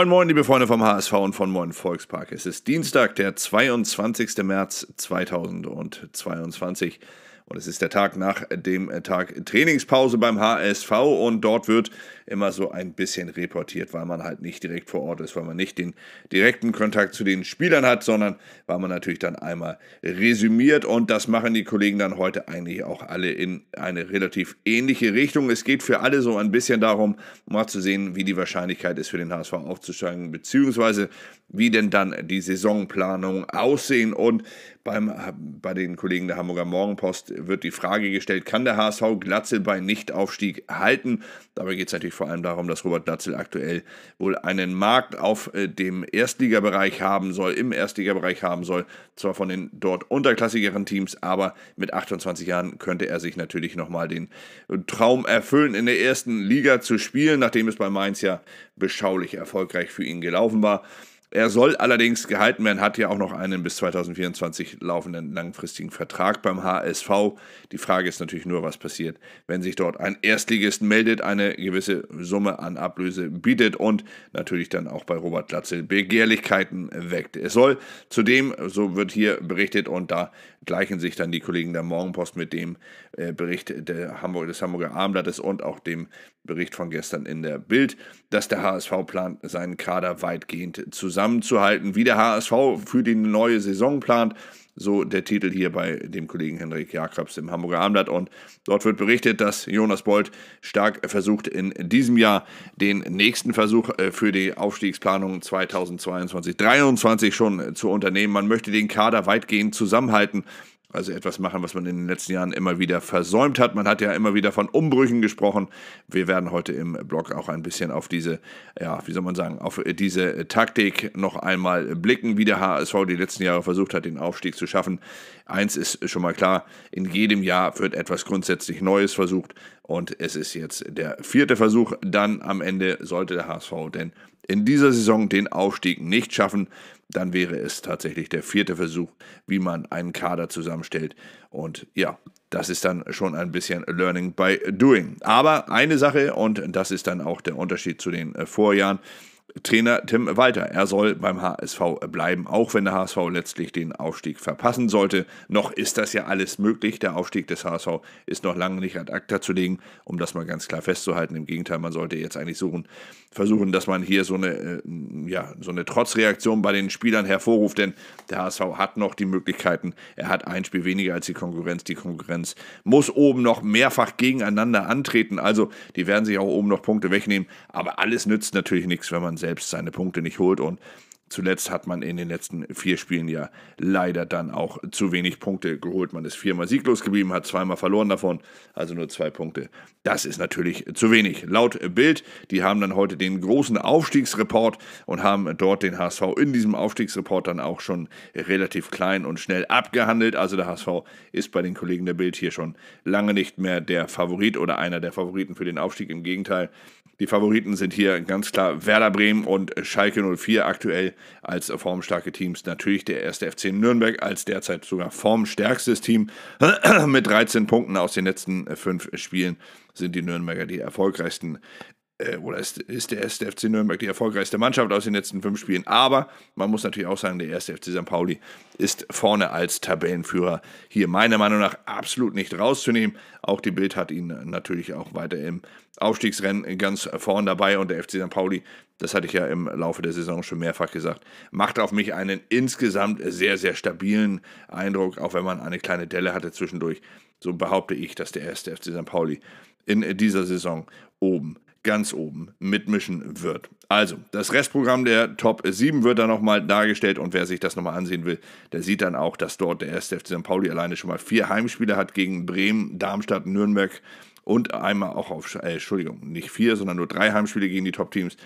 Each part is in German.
Moin, moin, liebe Freunde vom HSV und von Moin Volkspark. Es ist Dienstag, der 22. März 2022. Und es ist der Tag nach dem Tag Trainingspause beim HSV und dort wird immer so ein bisschen reportiert, weil man halt nicht direkt vor Ort ist, weil man nicht den direkten Kontakt zu den Spielern hat, sondern weil man natürlich dann einmal resümiert. Und das machen die Kollegen dann heute eigentlich auch alle in eine relativ ähnliche Richtung. Es geht für alle so ein bisschen darum, mal zu sehen, wie die Wahrscheinlichkeit ist für den HSV aufzusteigen, beziehungsweise wie denn dann die Saisonplanung aussehen. Und beim, bei den Kollegen der Hamburger Morgenpost wird die Frage gestellt, kann der HSV Glatzel bei Nichtaufstieg halten? Dabei geht es natürlich vor allem darum, dass Robert Glatzel aktuell wohl einen Markt auf äh, dem Erstligabereich haben soll, im Erstligabereich haben soll, zwar von den dort unterklassigeren Teams, aber mit 28 Jahren könnte er sich natürlich nochmal den Traum erfüllen, in der ersten Liga zu spielen, nachdem es bei Mainz ja beschaulich erfolgreich für ihn gelaufen war. Er soll allerdings gehalten werden, hat ja auch noch einen bis 2024 laufenden langfristigen Vertrag beim HSV. Die Frage ist natürlich nur, was passiert, wenn sich dort ein Erstligist meldet, eine gewisse Summe an Ablöse bietet und natürlich dann auch bei Robert Glatzel Begehrlichkeiten weckt. Es soll zudem, so wird hier berichtet, und da gleichen sich dann die Kollegen der Morgenpost mit dem äh, Bericht Hamburg, des Hamburger Abendblattes und auch dem Bericht von gestern in der Bild, dass der HSV plant, seinen Kader weitgehend zusammenzuhalten. Wie der HSV für die neue Saison plant, so der Titel hier bei dem Kollegen Henrik Jakobs im Hamburger Abendblatt. Und dort wird berichtet, dass Jonas Bold stark versucht, in diesem Jahr den nächsten Versuch äh, für die Aufstiegsplanung 2022-2023 schon zu unternehmen. Man möchte den Kader weitgehend zusammenhalten also etwas machen, was man in den letzten Jahren immer wieder versäumt hat. Man hat ja immer wieder von Umbrüchen gesprochen. Wir werden heute im Blog auch ein bisschen auf diese, ja, wie soll man sagen, auf diese Taktik noch einmal blicken, wie der HSV die letzten Jahre versucht hat, den Aufstieg zu schaffen. Eins ist schon mal klar, in jedem Jahr wird etwas grundsätzlich Neues versucht und es ist jetzt der vierte Versuch. Dann am Ende sollte der HSV denn in dieser Saison den Aufstieg nicht schaffen, dann wäre es tatsächlich der vierte Versuch, wie man einen Kader zusammenstellt. Und ja, das ist dann schon ein bisschen Learning by Doing. Aber eine Sache, und das ist dann auch der Unterschied zu den äh, Vorjahren, Trainer Tim Walter. Er soll beim HSV bleiben, auch wenn der HSV letztlich den Aufstieg verpassen sollte. Noch ist das ja alles möglich. Der Aufstieg des HSV ist noch lange nicht ad acta zu legen, um das mal ganz klar festzuhalten. Im Gegenteil, man sollte jetzt eigentlich suchen, versuchen, dass man hier so eine, äh, ja, so eine Trotzreaktion bei den Spielern hervorruft, denn der HSV hat noch die Möglichkeiten. Er hat ein Spiel weniger als die Konkurrenz. Die Konkurrenz muss oben noch mehrfach gegeneinander antreten. Also, die werden sich auch oben noch Punkte wegnehmen. Aber alles nützt natürlich nichts, wenn man selbst seine Punkte nicht holt. Und Zuletzt hat man in den letzten vier Spielen ja leider dann auch zu wenig Punkte geholt. Man ist viermal sieglos geblieben, hat zweimal verloren davon, also nur zwei Punkte. Das ist natürlich zu wenig. Laut Bild, die haben dann heute den großen Aufstiegsreport und haben dort den HSV in diesem Aufstiegsreport dann auch schon relativ klein und schnell abgehandelt. Also der HSV ist bei den Kollegen der Bild hier schon lange nicht mehr der Favorit oder einer der Favoriten für den Aufstieg. Im Gegenteil, die Favoriten sind hier ganz klar Werder Bremen und Schalke 04 aktuell als formstarke Teams. Natürlich der erste FC Nürnberg als derzeit sogar formstärkstes Team mit 13 Punkten aus den letzten fünf Spielen sind die Nürnberger die erfolgreichsten äh, oder ist, ist der erste FC Nürnberg die erfolgreichste Mannschaft aus den letzten fünf Spielen. Aber man muss natürlich auch sagen, der erste FC St. Pauli ist vorne als Tabellenführer hier meiner Meinung nach absolut nicht rauszunehmen. Auch die Bild hat ihn natürlich auch weiter im Aufstiegsrennen ganz vorne dabei und der FC St. Pauli, das hatte ich ja im Laufe der Saison schon mehrfach gesagt, macht auf mich einen insgesamt sehr, sehr stabilen Eindruck, auch wenn man eine kleine Delle hatte zwischendurch. So behaupte ich, dass der erste FC St. Pauli in dieser Saison oben ganz oben mitmischen wird. Also, das Restprogramm der Top 7 wird dann nochmal dargestellt und wer sich das nochmal ansehen will, der sieht dann auch, dass dort der erste FC St. Pauli alleine schon mal vier Heimspiele hat gegen Bremen, Darmstadt, Nürnberg und einmal auch auf, äh, Entschuldigung, nicht vier, sondern nur drei Heimspiele gegen die Top-Teams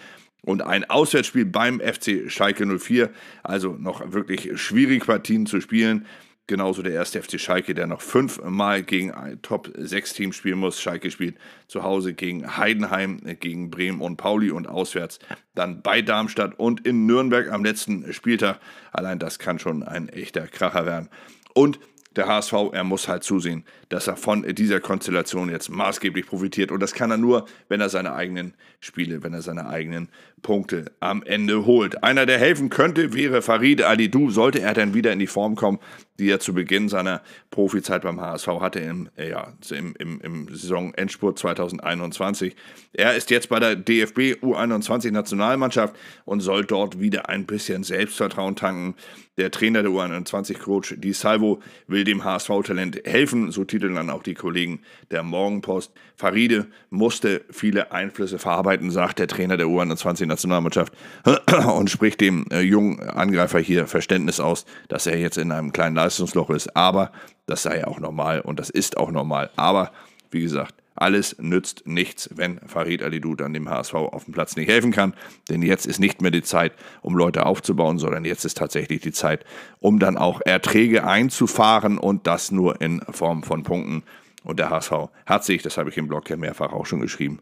und ein Auswärtsspiel beim FC Schalke 04. Also noch wirklich schwierig Partien zu spielen. Genauso der erste FC Schalke, der noch fünfmal gegen ein Top-6-Team spielen muss. Schalke spielt zu Hause gegen Heidenheim, gegen Bremen und Pauli und auswärts dann bei Darmstadt und in Nürnberg am letzten Spieltag. Allein das kann schon ein echter Kracher werden. Und der HSV, er muss halt zusehen, dass er von dieser Konstellation jetzt maßgeblich profitiert. Und das kann er nur, wenn er seine eigenen Spiele, wenn er seine eigenen Punkte am Ende holt. Einer, der helfen könnte, wäre Farid Alidou. Sollte er dann wieder in die Form kommen, die er zu Beginn seiner Profizeit beim HSV hatte im, äh, ja, im, im, im Saisonendspurt 2021. Er ist jetzt bei der DFB U21 Nationalmannschaft und soll dort wieder ein bisschen Selbstvertrauen tanken. Der Trainer der U21-Coach Di Salvo will dem HSV-Talent helfen, so titeln dann auch die Kollegen der Morgenpost. Faride musste viele Einflüsse verarbeiten, sagt der Trainer der U21-Nationalmannschaft und spricht dem äh, jungen Angreifer hier Verständnis aus, dass er jetzt in einem kleinen Leistungsloch ist. Aber das sei auch normal und das ist auch normal. Aber wie gesagt, alles nützt nichts, wenn Farid Alidou dann dem HSV auf dem Platz nicht helfen kann. Denn jetzt ist nicht mehr die Zeit, um Leute aufzubauen, sondern jetzt ist tatsächlich die Zeit, um dann auch Erträge einzufahren und das nur in Form von Punkten. Und der HSV hat sich, das habe ich im Blog ja mehrfach auch schon geschrieben,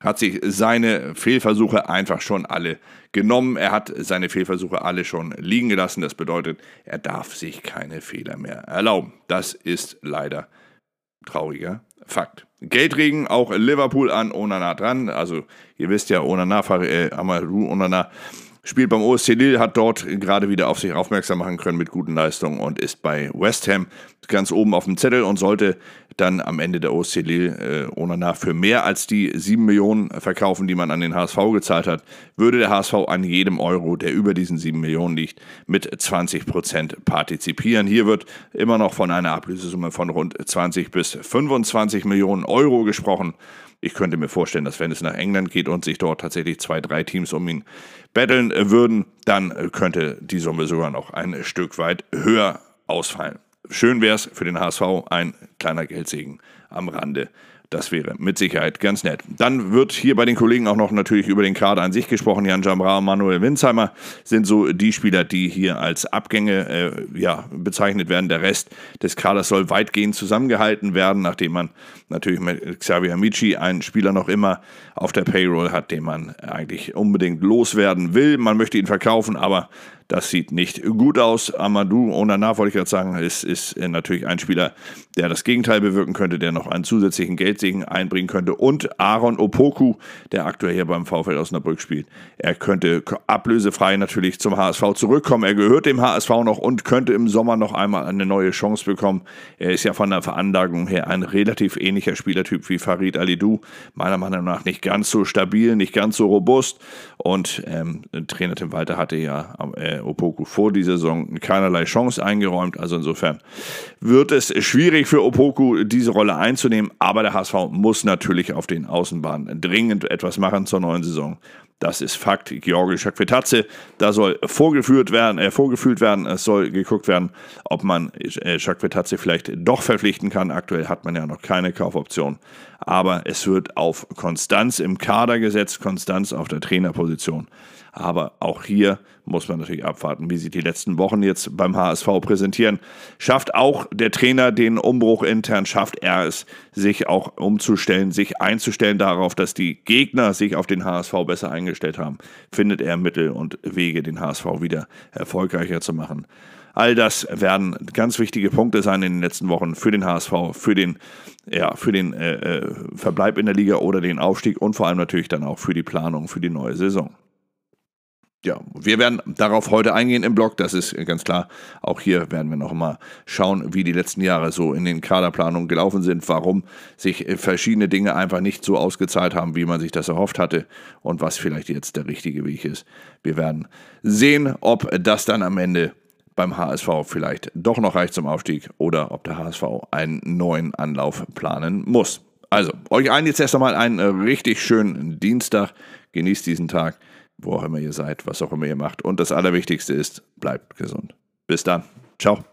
hat sich seine Fehlversuche einfach schon alle genommen. Er hat seine Fehlversuche alle schon liegen gelassen. Das bedeutet, er darf sich keine Fehler mehr erlauben. Das ist leider trauriger Fakt. Geldregen auch Liverpool an Onana dran. Also ihr wisst ja, Onana, äh, Amadou Onana spielt beim OSC Lille, hat dort gerade wieder auf sich aufmerksam machen können mit guten Leistungen und ist bei West Ham ganz oben auf dem Zettel und sollte dann am Ende der OSC Lille äh, Onana für mehr als die 7 Millionen verkaufen, die man an den HSV gezahlt hat, würde der HSV an jedem Euro, der über diesen 7 Millionen liegt, mit 20 Prozent partizipieren. Hier wird immer noch von einer Ablösesumme von rund 20 bis 25 Millionen Euro gesprochen. Ich könnte mir vorstellen, dass wenn es nach England geht und sich dort tatsächlich zwei, drei Teams um ihn betteln würden, dann könnte die Summe sogar noch ein Stück weit höher ausfallen. Schön wäre es für den HSV, ein kleiner Geldsegen am Rande das wäre mit Sicherheit ganz nett. Dann wird hier bei den Kollegen auch noch natürlich über den Kader an sich gesprochen. Jan Jamra Manuel Winsheimer sind so die Spieler, die hier als Abgänge äh, ja, bezeichnet werden. Der Rest des Kaders soll weitgehend zusammengehalten werden, nachdem man natürlich mit Xavier Amici einen Spieler noch immer auf der Payroll hat, den man eigentlich unbedingt loswerden will. Man möchte ihn verkaufen, aber das sieht nicht gut aus. Amadou Onana, wollte ich gerade sagen, ist, ist natürlich ein Spieler, der das Gegenteil bewirken könnte, der noch einen zusätzlichen Geldsegen einbringen könnte. Und Aaron Opoku, der aktuell hier beim VfL Osnabrück spielt. Er könnte ablösefrei natürlich zum HSV zurückkommen. Er gehört dem HSV noch und könnte im Sommer noch einmal eine neue Chance bekommen. Er ist ja von der Veranlagung her ein relativ ähnlicher Spielertyp wie Farid Alidou. Meiner Meinung nach nicht ganz so stabil, nicht ganz so robust. Und ähm, Trainer Tim Walter hatte ja äh, Opoku vor dieser Saison keinerlei Chance eingeräumt. Also insofern wird es schwierig für Opoku, diese Rolle einzunehmen. Aber der HSV muss natürlich auf den Außenbahnen dringend etwas machen zur neuen Saison. Das ist Fakt. Georgi Schakvetatze, da soll vorgeführt werden, äh, vorgefühlt werden. Es soll geguckt werden, ob man äh, Schakvetatze vielleicht doch verpflichten kann. Aktuell hat man ja noch keine Kaufoption. Aber es wird auf Konstanz im Kader gesetzt, Konstanz auf der Trainerposition. Aber auch hier muss man natürlich abwarten, wie sich die letzten Wochen jetzt beim HSV präsentieren. Schafft auch der Trainer den Umbruch intern, schafft er es, sich auch umzustellen, sich einzustellen darauf, dass die Gegner sich auf den HSV besser eingestellt haben. Findet er Mittel und Wege, den HSV wieder erfolgreicher zu machen. All das werden ganz wichtige Punkte sein in den letzten Wochen für den HSV, für den, ja, für den äh, äh, Verbleib in der Liga oder den Aufstieg und vor allem natürlich dann auch für die Planung für die neue Saison ja, wir werden darauf heute eingehen im Blog, das ist ganz klar. Auch hier werden wir noch mal schauen, wie die letzten Jahre so in den Kaderplanungen gelaufen sind, warum sich verschiedene Dinge einfach nicht so ausgezahlt haben, wie man sich das erhofft hatte und was vielleicht jetzt der richtige Weg ist. Wir werden sehen, ob das dann am Ende beim HSV vielleicht doch noch reicht zum Aufstieg oder ob der HSV einen neuen Anlauf planen muss. Also, euch allen jetzt erst einmal einen richtig schönen Dienstag. Genießt diesen Tag wo auch immer ihr seid, was auch immer ihr macht. Und das Allerwichtigste ist, bleibt gesund. Bis dann. Ciao.